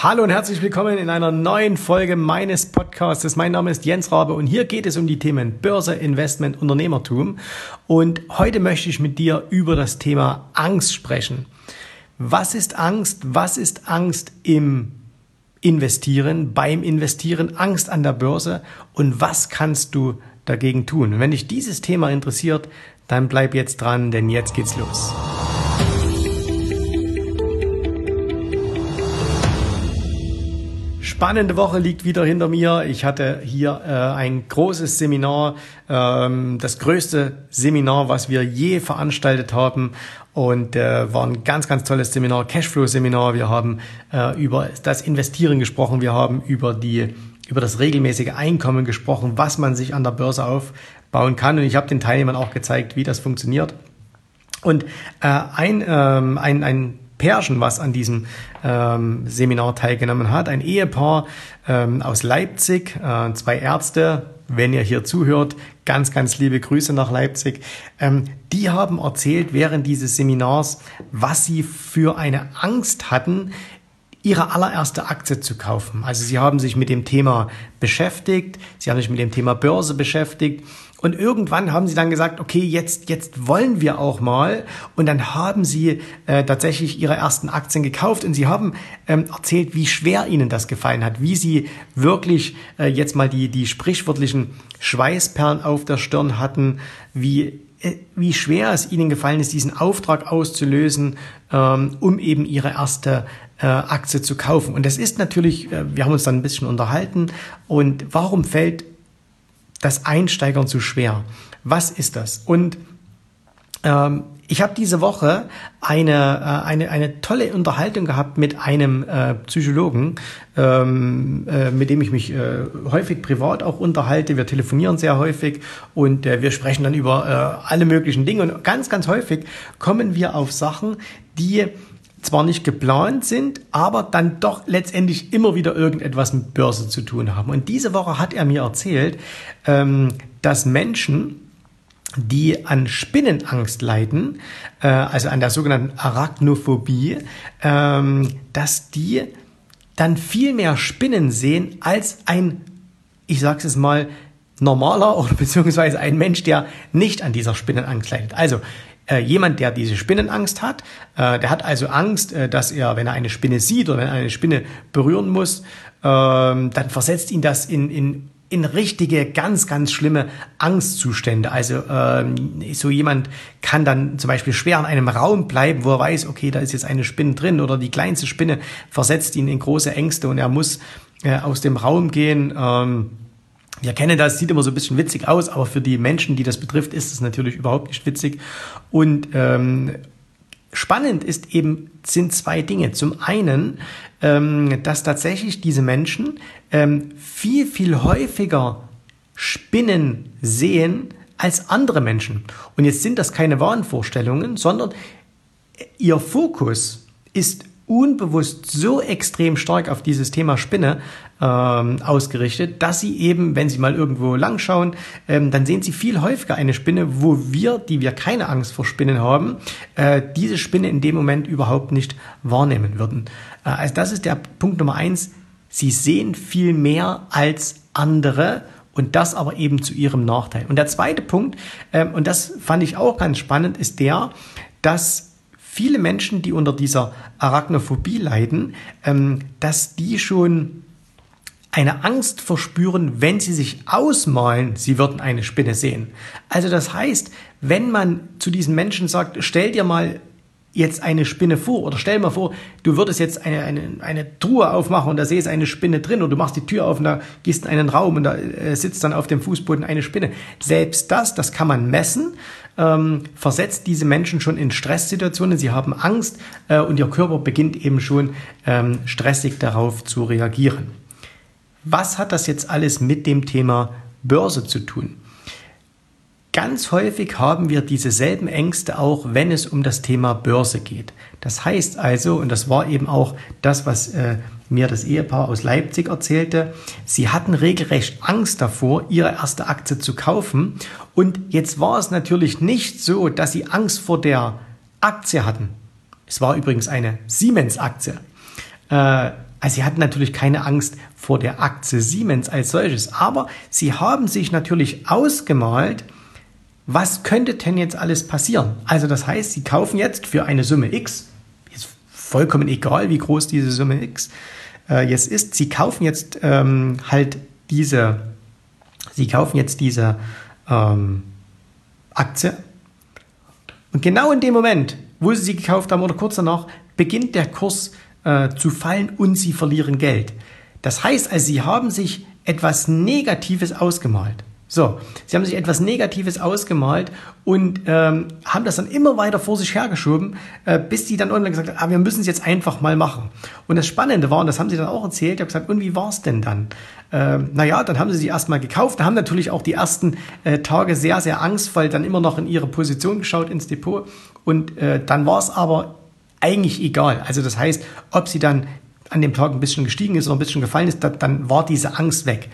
Hallo und herzlich willkommen in einer neuen Folge meines Podcasts. Mein Name ist Jens Rabe und hier geht es um die Themen Börse, Investment, Unternehmertum. Und heute möchte ich mit dir über das Thema Angst sprechen. Was ist Angst? Was ist Angst im Investieren, beim Investieren, Angst an der Börse und was kannst du dagegen tun? Und wenn dich dieses Thema interessiert, dann bleib jetzt dran, denn jetzt geht's los. Spannende Woche liegt wieder hinter mir. Ich hatte hier äh, ein großes Seminar, ähm, das größte Seminar, was wir je veranstaltet haben. Und äh, war ein ganz, ganz tolles Seminar, Cashflow-Seminar. Wir haben äh, über das Investieren gesprochen. Wir haben über die über das regelmäßige Einkommen gesprochen, was man sich an der Börse aufbauen kann. Und ich habe den Teilnehmern auch gezeigt, wie das funktioniert. Und äh, ein, ähm, ein, ein Pärchen, was an diesem ähm, Seminar teilgenommen hat. Ein Ehepaar ähm, aus Leipzig, äh, zwei Ärzte, wenn ihr hier zuhört, ganz, ganz liebe Grüße nach Leipzig. Ähm, die haben erzählt während dieses Seminars, was sie für eine Angst hatten, ihre allererste Aktie zu kaufen. Also sie haben sich mit dem Thema beschäftigt, sie haben sich mit dem Thema Börse beschäftigt und irgendwann haben sie dann gesagt, okay, jetzt, jetzt wollen wir auch mal. Und dann haben sie äh, tatsächlich ihre ersten Aktien gekauft und sie haben ähm, erzählt, wie schwer ihnen das gefallen hat, wie sie wirklich äh, jetzt mal die, die sprichwörtlichen Schweißperlen auf der Stirn hatten, wie äh, wie schwer es ihnen gefallen ist, diesen Auftrag auszulösen, ähm, um eben ihre erste äh, Aktie zu kaufen. Und das ist natürlich, äh, wir haben uns dann ein bisschen unterhalten. Und warum fällt das Einsteigern zu schwer? Was ist das? Und ähm, ich habe diese Woche eine, äh, eine, eine tolle Unterhaltung gehabt mit einem äh, Psychologen, ähm, äh, mit dem ich mich äh, häufig privat auch unterhalte. Wir telefonieren sehr häufig und äh, wir sprechen dann über äh, alle möglichen Dinge. Und ganz, ganz häufig kommen wir auf Sachen, die zwar nicht geplant sind, aber dann doch letztendlich immer wieder irgendetwas mit Börse zu tun haben. Und diese Woche hat er mir erzählt, ähm, dass Menschen, die an Spinnenangst leiden, äh, also an der sogenannten Arachnophobie, ähm, dass die dann viel mehr Spinnen sehen als ein, ich sage es mal, normaler oder beziehungsweise ein Mensch, der nicht an dieser Spinnenangst leidet. Also äh, jemand, der diese Spinnenangst hat, äh, der hat also Angst, äh, dass er, wenn er eine Spinne sieht oder wenn er eine Spinne berühren muss, ähm, dann versetzt ihn das in, in in richtige, ganz, ganz schlimme Angstzustände. Also ähm, so jemand kann dann zum Beispiel schwer in einem Raum bleiben, wo er weiß, okay, da ist jetzt eine Spinne drin oder die kleinste Spinne versetzt ihn in große Ängste und er muss äh, aus dem Raum gehen. Ähm, wir kennen das, sieht immer so ein bisschen witzig aus, aber für die Menschen, die das betrifft, ist es natürlich überhaupt nicht witzig. Und ähm, spannend ist eben, sind zwei Dinge. Zum einen, ähm, dass tatsächlich diese Menschen ähm, viel, viel häufiger Spinnen sehen als andere Menschen. Und jetzt sind das keine Wahnvorstellungen, sondern ihr Fokus ist unbewusst so extrem stark auf dieses Thema Spinne ähm, ausgerichtet, dass sie eben, wenn sie mal irgendwo langschauen, ähm, dann sehen sie viel häufiger eine Spinne, wo wir, die wir keine Angst vor Spinnen haben, äh, diese Spinne in dem Moment überhaupt nicht wahrnehmen würden. Äh, also das ist der Punkt Nummer eins. Sie sehen viel mehr als andere und das aber eben zu ihrem Nachteil. Und der zweite Punkt, ähm, und das fand ich auch ganz spannend, ist der, dass viele Menschen, die unter dieser Arachnophobie leiden, ähm, dass die schon eine Angst verspüren, wenn sie sich ausmalen, sie würden eine Spinne sehen. Also das heißt, wenn man zu diesen Menschen sagt, stell dir mal jetzt eine Spinne vor oder stell mal vor, du würdest jetzt eine, eine, eine Truhe aufmachen und da säße eine Spinne drin oder du machst die Tür auf und da gehst in einen Raum und da äh, sitzt dann auf dem Fußboden eine Spinne. Selbst das, das kann man messen ähm, versetzt diese Menschen schon in Stresssituationen, sie haben Angst äh, und ihr Körper beginnt eben schon ähm, stressig darauf zu reagieren. Was hat das jetzt alles mit dem Thema Börse zu tun? Ganz häufig haben wir dieselben Ängste auch, wenn es um das Thema Börse geht. Das heißt also, und das war eben auch das, was äh, mir das Ehepaar aus Leipzig erzählte, sie hatten regelrecht Angst davor, ihre erste Aktie zu kaufen. Und jetzt war es natürlich nicht so, dass sie Angst vor der Aktie hatten. Es war übrigens eine Siemens-Aktie. Äh, Also sie hatten natürlich keine Angst vor der Aktie Siemens als solches, aber sie haben sich natürlich ausgemalt, was könnte denn jetzt alles passieren? Also das heißt, sie kaufen jetzt für eine Summe X, ist vollkommen egal, wie groß diese Summe X äh, jetzt ist, sie kaufen jetzt ähm, halt diese, sie kaufen jetzt diese ähm, Aktie und genau in dem Moment, wo sie sie gekauft haben oder kurz danach, beginnt der Kurs äh, zu fallen und sie verlieren Geld. Das heißt also, sie haben sich etwas Negatives ausgemalt. So, sie haben sich etwas Negatives ausgemalt und ähm, haben das dann immer weiter vor sich hergeschoben, äh, bis sie dann irgendwann gesagt haben, ah, wir müssen es jetzt einfach mal machen. Und das Spannende war, und das haben sie dann auch erzählt, ich habe gesagt, und wie war es denn dann? Äh, naja, dann haben sie sie erstmal gekauft, haben natürlich auch die ersten äh, Tage sehr, sehr angstvoll dann immer noch in ihre Position geschaut ins Depot und äh, dann war es aber eigentlich egal. Also das heißt, ob sie dann an dem Tag ein bisschen gestiegen ist oder ein bisschen gefallen ist, dann war diese Angst weg.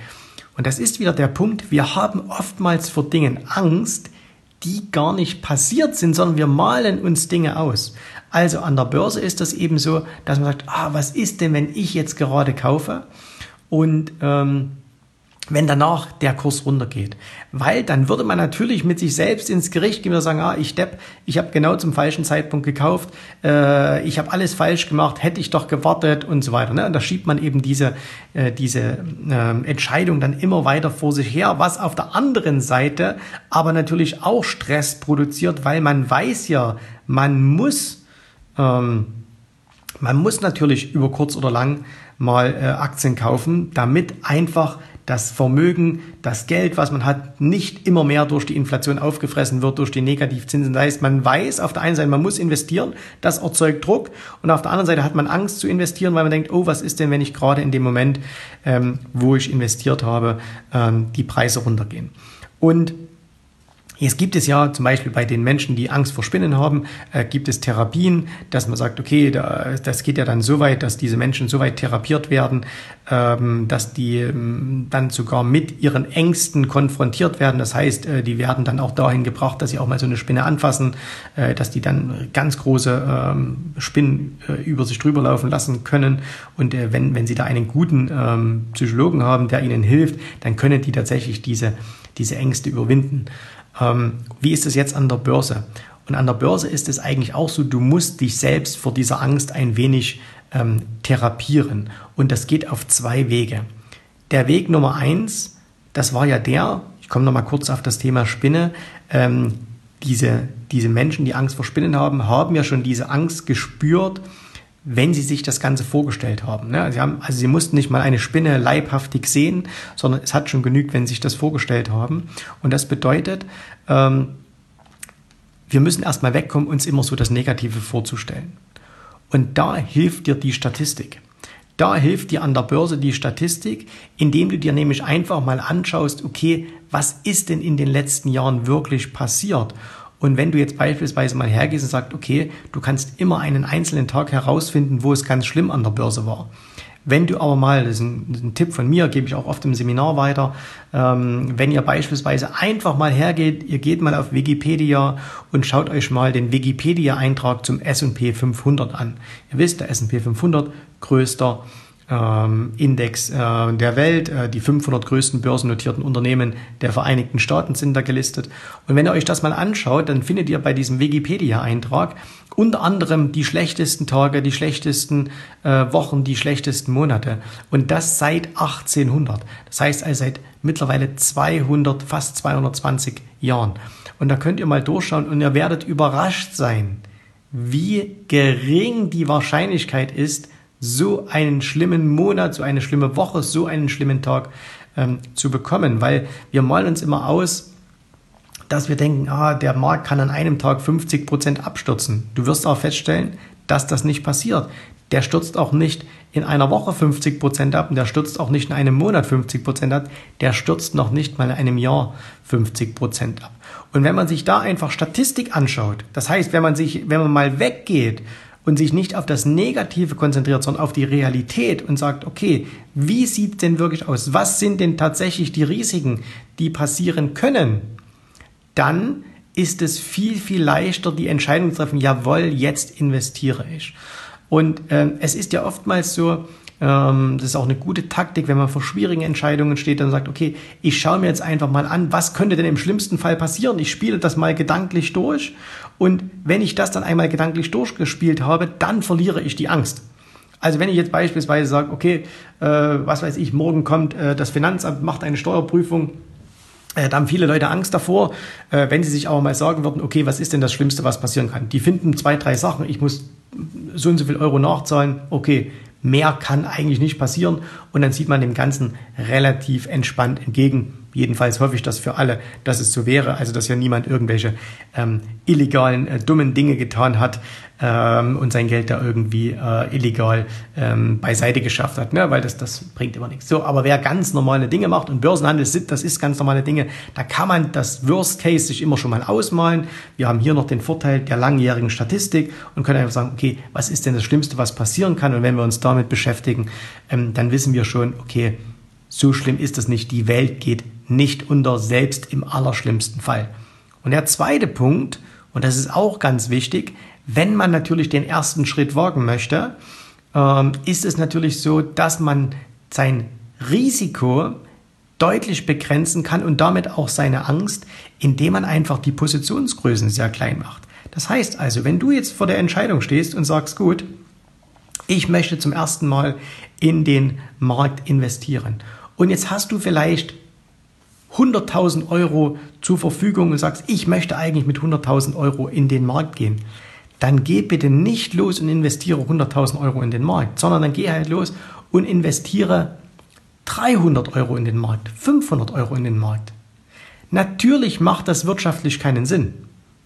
Und das ist wieder der Punkt, wir haben oftmals vor Dingen Angst, die gar nicht passiert sind, sondern wir malen uns Dinge aus. Also an der Börse ist das eben so, dass man sagt, ah, was ist denn, wenn ich jetzt gerade kaufe und ähm, wenn danach der Kurs runtergeht. Weil dann würde man natürlich mit sich selbst ins Gericht gehen und sagen, ah, ich depp, ich habe genau zum falschen Zeitpunkt gekauft, äh, ich habe alles falsch gemacht, hätte ich doch gewartet und so weiter. Ne? Und da schiebt man eben diese, äh, diese äh, Entscheidung dann immer weiter vor sich her, was auf der anderen Seite aber natürlich auch Stress produziert, weil man weiß ja, man muss, ähm, man muss natürlich über kurz oder lang mal äh, Aktien kaufen, damit einfach das Vermögen, das Geld, was man hat, nicht immer mehr durch die Inflation aufgefressen wird, durch die Negativzinsen. Das heißt, man weiß auf der einen Seite, man muss investieren, das erzeugt Druck und auf der anderen Seite hat man Angst zu investieren, weil man denkt, oh, was ist denn, wenn ich gerade in dem Moment, ähm, wo ich investiert habe, ähm, die Preise runtergehen. Und Jetzt gibt es ja zum Beispiel bei den Menschen, die Angst vor Spinnen haben, äh, gibt es Therapien, dass man sagt, okay, da, das geht ja dann so weit, dass diese Menschen so weit therapiert werden, ähm, dass die ähm, dann sogar mit ihren Ängsten konfrontiert werden. Das heißt, äh, die werden dann auch dahin gebracht, dass sie auch mal so eine Spinne anfassen, äh, dass die dann ganz große ähm, Spinnen äh, über sich drüber laufen lassen können. Und äh, wenn, wenn sie da einen guten ähm, Psychologen haben, der ihnen hilft, dann können die tatsächlich diese, diese Ängste überwinden. Ähm, wie ist es jetzt an der Börse? Und an der Börse ist es eigentlich auch so, du musst dich selbst vor dieser Angst ein wenig ähm, therapieren. Und das geht auf zwei Wege. Der Weg Nummer eins, das war ja der, ich komme nochmal kurz auf das Thema Spinne, ähm, diese, diese Menschen, die Angst vor Spinnen haben, haben ja schon diese Angst gespürt, wenn sie sich das Ganze vorgestellt haben. Ne? Sie haben. Also sie mussten nicht mal eine Spinne leibhaftig sehen, sondern es hat schon genügt, wenn sie sich das vorgestellt haben. Und das bedeutet, ähm, wir müssen erstmal wegkommen, uns immer so das Negative vorzustellen. Und da hilft dir die Statistik. Da hilft dir an der Börse die Statistik, indem du dir nämlich einfach mal anschaust, okay, was ist denn in den letzten Jahren wirklich passiert? Und wenn du jetzt beispielsweise mal hergehst und sagst, okay, du kannst immer einen einzelnen Tag herausfinden, wo es ganz schlimm an der Börse war. Wenn du aber mal, das ist ein, ein Tipp von mir, gebe ich auch oft im Seminar weiter, ähm, wenn ihr beispielsweise einfach mal hergeht, ihr geht mal auf Wikipedia und schaut euch mal den Wikipedia-Eintrag zum S&P 500 an. Ihr wisst, der S&P 500 größter Index äh, der Welt. Äh, die 500 größten börsennotierten Unternehmen der Vereinigten Staaten sind da gelistet. Und wenn ihr euch das mal anschaut, dann findet ihr bei diesem Wikipedia-Eintrag unter anderem die schlechtesten Tage, die schlechtesten äh, Wochen, die schlechtesten Monate. Und das seit 1800. Das heißt also seit mittlerweile 200, fast 220 Jahren. Und da könnt ihr mal durchschauen und ihr werdet überrascht sein, wie gering die Wahrscheinlichkeit ist, so einen schlimmen Monat, so eine schlimme Woche, so einen schlimmen Tag ähm, zu bekommen, weil wir malen uns immer aus, dass wir denken, ah, der Markt kann an einem Tag 50 Prozent abstürzen. Du wirst auch feststellen, dass das nicht passiert. Der stürzt auch nicht in einer Woche 50 Prozent ab und der stürzt auch nicht in einem Monat 50 Prozent ab. Der stürzt noch nicht mal in einem Jahr 50 Prozent ab. Und wenn man sich da einfach Statistik anschaut, das heißt, wenn man sich, wenn man mal weggeht und sich nicht auf das Negative konzentriert, sondern auf die Realität und sagt, okay, wie sieht denn wirklich aus? Was sind denn tatsächlich die Risiken, die passieren können? Dann ist es viel, viel leichter, die Entscheidung zu treffen, jawohl, jetzt investiere ich. Und äh, es ist ja oftmals so, das ist auch eine gute Taktik, wenn man vor schwierigen Entscheidungen steht und sagt, okay, ich schaue mir jetzt einfach mal an, was könnte denn im schlimmsten Fall passieren? Ich spiele das mal gedanklich durch und wenn ich das dann einmal gedanklich durchgespielt habe, dann verliere ich die Angst. Also wenn ich jetzt beispielsweise sage, okay, äh, was weiß ich, morgen kommt äh, das Finanzamt, macht eine Steuerprüfung, äh, da haben viele Leute Angst davor, äh, wenn sie sich aber mal sagen würden, okay, was ist denn das Schlimmste, was passieren kann? Die finden zwei, drei Sachen, ich muss so und so viel Euro nachzahlen, okay, mehr kann eigentlich nicht passieren und dann sieht man dem Ganzen relativ entspannt entgegen. Jedenfalls hoffe ich das für alle, dass es so wäre, also dass ja niemand irgendwelche ähm, illegalen, äh, dummen Dinge getan hat ähm, und sein Geld da irgendwie äh, illegal ähm, beiseite geschafft hat, ne? weil das, das bringt immer nichts. So, aber wer ganz normale Dinge macht und Börsenhandel sind, das ist ganz normale Dinge, da kann man das Worst Case sich immer schon mal ausmalen. Wir haben hier noch den Vorteil der langjährigen Statistik und können einfach sagen, okay, was ist denn das Schlimmste, was passieren kann? Und wenn wir uns damit beschäftigen, ähm, dann wissen wir schon, okay, so schlimm ist es nicht. Die Welt geht nicht unter, selbst im allerschlimmsten Fall. Und der zweite Punkt, und das ist auch ganz wichtig, wenn man natürlich den ersten Schritt wagen möchte, ähm, ist es natürlich so, dass man sein Risiko deutlich begrenzen kann und damit auch seine Angst, indem man einfach die Positionsgrößen sehr klein macht. Das heißt also, wenn du jetzt vor der Entscheidung stehst und sagst, gut, ich möchte zum ersten Mal in den Markt investieren und jetzt hast du vielleicht 100.000 Euro zur Verfügung und sagst, ich möchte eigentlich mit 100.000 Euro in den Markt gehen, dann geh bitte nicht los und investiere 100.000 Euro in den Markt, sondern dann geh halt los und investiere 300 Euro in den Markt, 500 Euro in den Markt. Natürlich macht das wirtschaftlich keinen Sinn.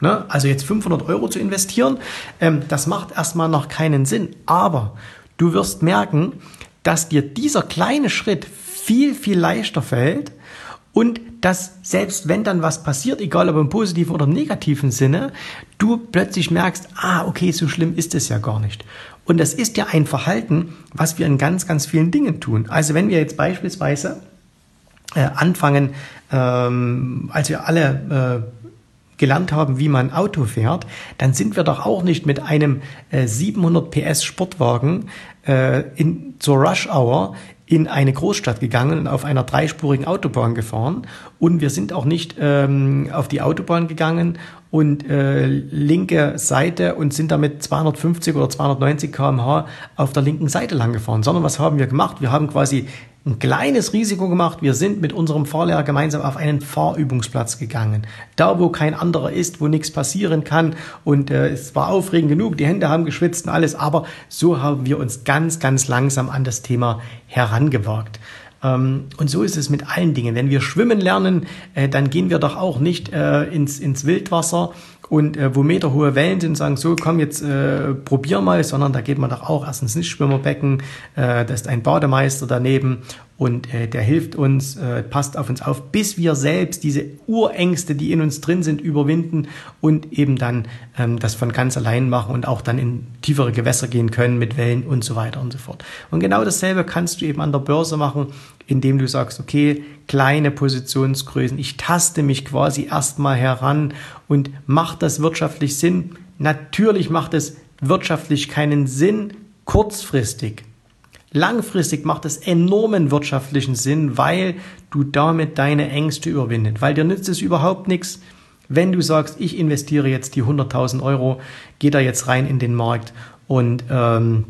Ne? Also jetzt 500 Euro zu investieren, ähm, das macht erstmal noch keinen Sinn. Aber du wirst merken, dass dir dieser kleine Schritt viel, viel leichter fällt und dass selbst wenn dann was passiert, egal ob im positiven oder negativen Sinne, du plötzlich merkst, ah, okay, so schlimm ist es ja gar nicht. Und das ist ja ein Verhalten, was wir in ganz, ganz vielen Dingen tun. Also wenn wir jetzt beispielsweise äh, anfangen, ähm, als wir alle äh, gelernt haben, wie man Auto fährt, dann sind wir doch auch nicht mit einem äh, 700 PS Sportwagen äh, in, zur Rush Hour in eine Großstadt gegangen und auf einer dreispurigen Autobahn gefahren. Und wir sind auch nicht ähm, auf die Autobahn gegangen und äh, linke Seite und sind damit 250 oder 290 km/h auf der linken Seite lang gefahren, sondern was haben wir gemacht? Wir haben quasi ein kleines Risiko gemacht. Wir sind mit unserem Fahrlehrer gemeinsam auf einen Fahrübungsplatz gegangen. Da, wo kein anderer ist, wo nichts passieren kann. Und äh, es war aufregend genug, die Hände haben geschwitzt und alles. Aber so haben wir uns ganz, ganz langsam an das Thema herangewagt. Ähm, und so ist es mit allen Dingen. Wenn wir schwimmen lernen, äh, dann gehen wir doch auch nicht äh, ins, ins Wildwasser und äh, wo meterhohe Wellen sind, sagen so, komm jetzt probier mal, sondern da geht man doch auch erst ins Nichtschwimmerbecken, da ist ein Bademeister daneben und äh, der hilft uns, äh, passt auf uns auf, bis wir selbst diese Urängste, die in uns drin sind, überwinden und eben dann ähm, das von ganz allein machen und auch dann in tiefere Gewässer gehen können mit Wellen und so weiter und so fort. Und genau dasselbe kannst du eben an der Börse machen, indem du sagst, okay, kleine Positionsgrößen, ich taste mich quasi erstmal heran und macht das wirtschaftlich Sinn? Natürlich macht es wirtschaftlich keinen Sinn kurzfristig. Langfristig macht es enormen wirtschaftlichen Sinn, weil du damit deine Ängste überwindet. Weil dir nützt es überhaupt nichts, wenn du sagst, ich investiere jetzt die 100.000 Euro, geh da jetzt rein in den Markt und ähm,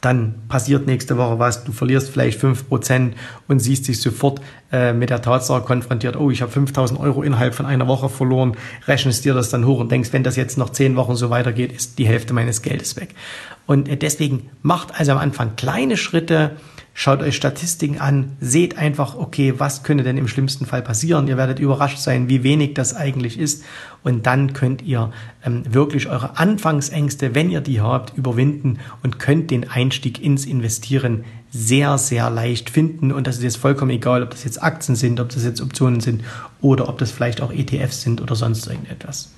dann passiert nächste Woche was, du verlierst vielleicht 5% und siehst dich sofort äh, mit der Tatsache konfrontiert, oh, ich habe 5000 Euro innerhalb von einer Woche verloren, rechnest dir das dann hoch und denkst, wenn das jetzt noch 10 Wochen so weitergeht, ist die Hälfte meines Geldes weg. Und äh, deswegen macht also am Anfang kleine Schritte, Schaut euch Statistiken an, seht einfach, okay, was könnte denn im schlimmsten Fall passieren? Ihr werdet überrascht sein, wie wenig das eigentlich ist. Und dann könnt ihr ähm, wirklich eure Anfangsängste, wenn ihr die habt, überwinden und könnt den Einstieg ins Investieren sehr, sehr leicht finden. Und das ist jetzt vollkommen egal, ob das jetzt Aktien sind, ob das jetzt Optionen sind oder ob das vielleicht auch ETFs sind oder sonst irgendetwas.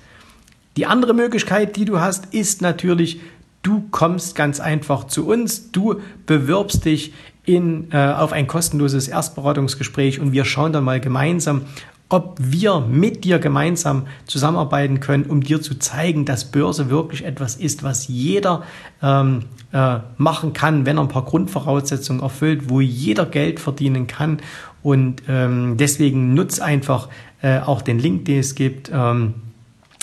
Die andere Möglichkeit, die du hast, ist natürlich, du kommst ganz einfach zu uns, du bewirbst dich in, äh, auf ein kostenloses Erstberatungsgespräch und wir schauen dann mal gemeinsam, ob wir mit dir gemeinsam zusammenarbeiten können, um dir zu zeigen, dass Börse wirklich etwas ist, was jeder ähm, äh, machen kann, wenn er ein paar Grundvoraussetzungen erfüllt, wo jeder Geld verdienen kann. Und ähm, deswegen nutz einfach äh, auch den Link, den es gibt, ähm,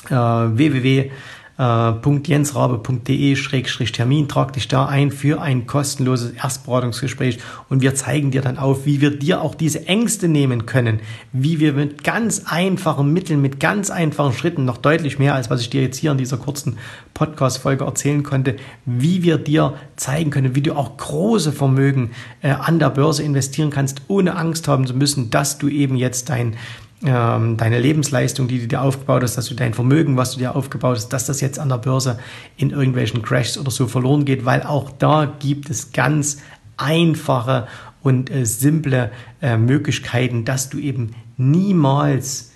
äh, www jensrabe.de-termin, trag dich da ein für ein kostenloses Erstberatungsgespräch und wir zeigen dir dann auf, wie wir dir auch diese Ängste nehmen können, wie wir mit ganz einfachen Mitteln, mit ganz einfachen Schritten, noch deutlich mehr als was ich dir jetzt hier in dieser kurzen Podcast-Folge erzählen konnte, wie wir dir zeigen können, wie du auch große Vermögen äh, an der Börse investieren kannst, ohne Angst haben zu müssen, dass du eben jetzt dein ähm, deine Lebensleistung, die du dir aufgebaut hast, dass du dein Vermögen, was du dir aufgebaut hast, dass das jetzt an der Börse in irgendwelchen Crashs oder so verloren geht, weil auch da gibt es ganz einfache und äh, simple äh, Möglichkeiten, dass du eben niemals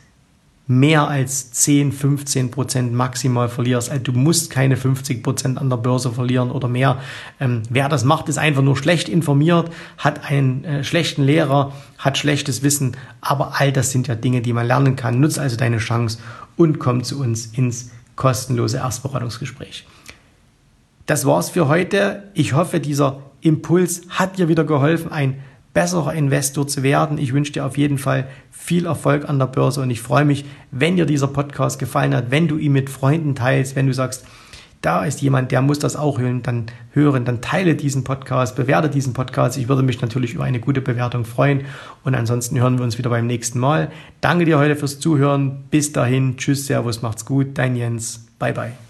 mehr als 10, 15 Prozent maximal verlierst. Also du musst keine 50 Prozent an der Börse verlieren oder mehr. Ähm, wer das macht, ist einfach nur schlecht informiert, hat einen äh, schlechten Lehrer, hat schlechtes Wissen. Aber all das sind ja Dinge, die man lernen kann. Nutz also deine Chance und komm zu uns ins kostenlose Erstberatungsgespräch. Das war's für heute. Ich hoffe, dieser Impuls hat dir wieder geholfen, ein besserer Investor zu werden. Ich wünsche dir auf jeden Fall viel Erfolg an der Börse und ich freue mich, wenn dir dieser Podcast gefallen hat, wenn du ihn mit Freunden teilst, wenn du sagst, da ist jemand, der muss das auch hören, dann hören, dann teile diesen Podcast, bewerte diesen Podcast. Ich würde mich natürlich über eine gute Bewertung freuen. Und ansonsten hören wir uns wieder beim nächsten Mal. Danke dir heute fürs Zuhören. Bis dahin. Tschüss, Servus, macht's gut. Dein Jens. Bye, bye.